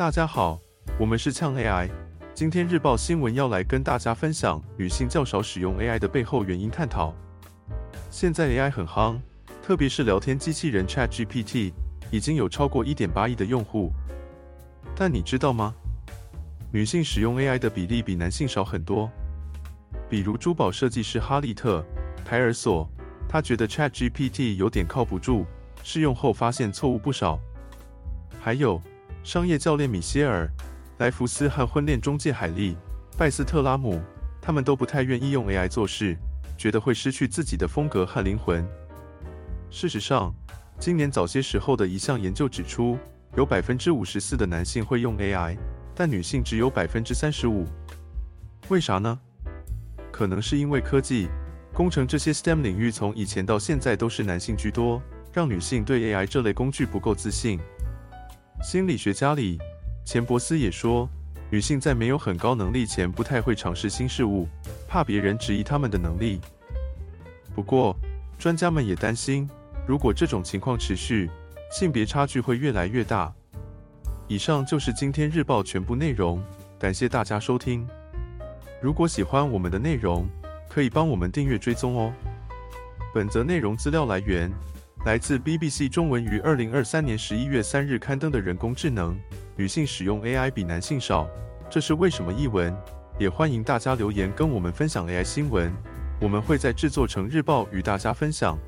大家好，我们是呛 AI。今天日报新闻要来跟大家分享女性较少使用 AI 的背后原因探讨。现在 AI 很夯，特别是聊天机器人 ChatGPT，已经有超过1.8亿的用户。但你知道吗？女性使用 AI 的比例比男性少很多。比如珠宝设计师哈利特·凯尔索，他觉得 ChatGPT 有点靠不住，试用后发现错误不少。还有。商业教练米歇尔·莱弗斯和婚恋中介海莉·拜斯特拉姆，他们都不太愿意用 AI 做事，觉得会失去自己的风格和灵魂。事实上，今年早些时候的一项研究指出，有百分之五十四的男性会用 AI，但女性只有百分之三十五。为啥呢？可能是因为科技、工程这些 STEM 领域从以前到现在都是男性居多，让女性对 AI 这类工具不够自信。心理学家里，钱伯斯也说，女性在没有很高能力前不太会尝试新事物，怕别人质疑她们的能力。不过，专家们也担心，如果这种情况持续，性别差距会越来越大。以上就是今天日报全部内容，感谢大家收听。如果喜欢我们的内容，可以帮我们订阅追踪哦。本则内容资料来源。来自 BBC 中文于二零二三年十一月三日刊登的人工智能女性使用 AI 比男性少，这是为什么？译文也欢迎大家留言跟我们分享 AI 新闻，我们会在制作成日报与大家分享。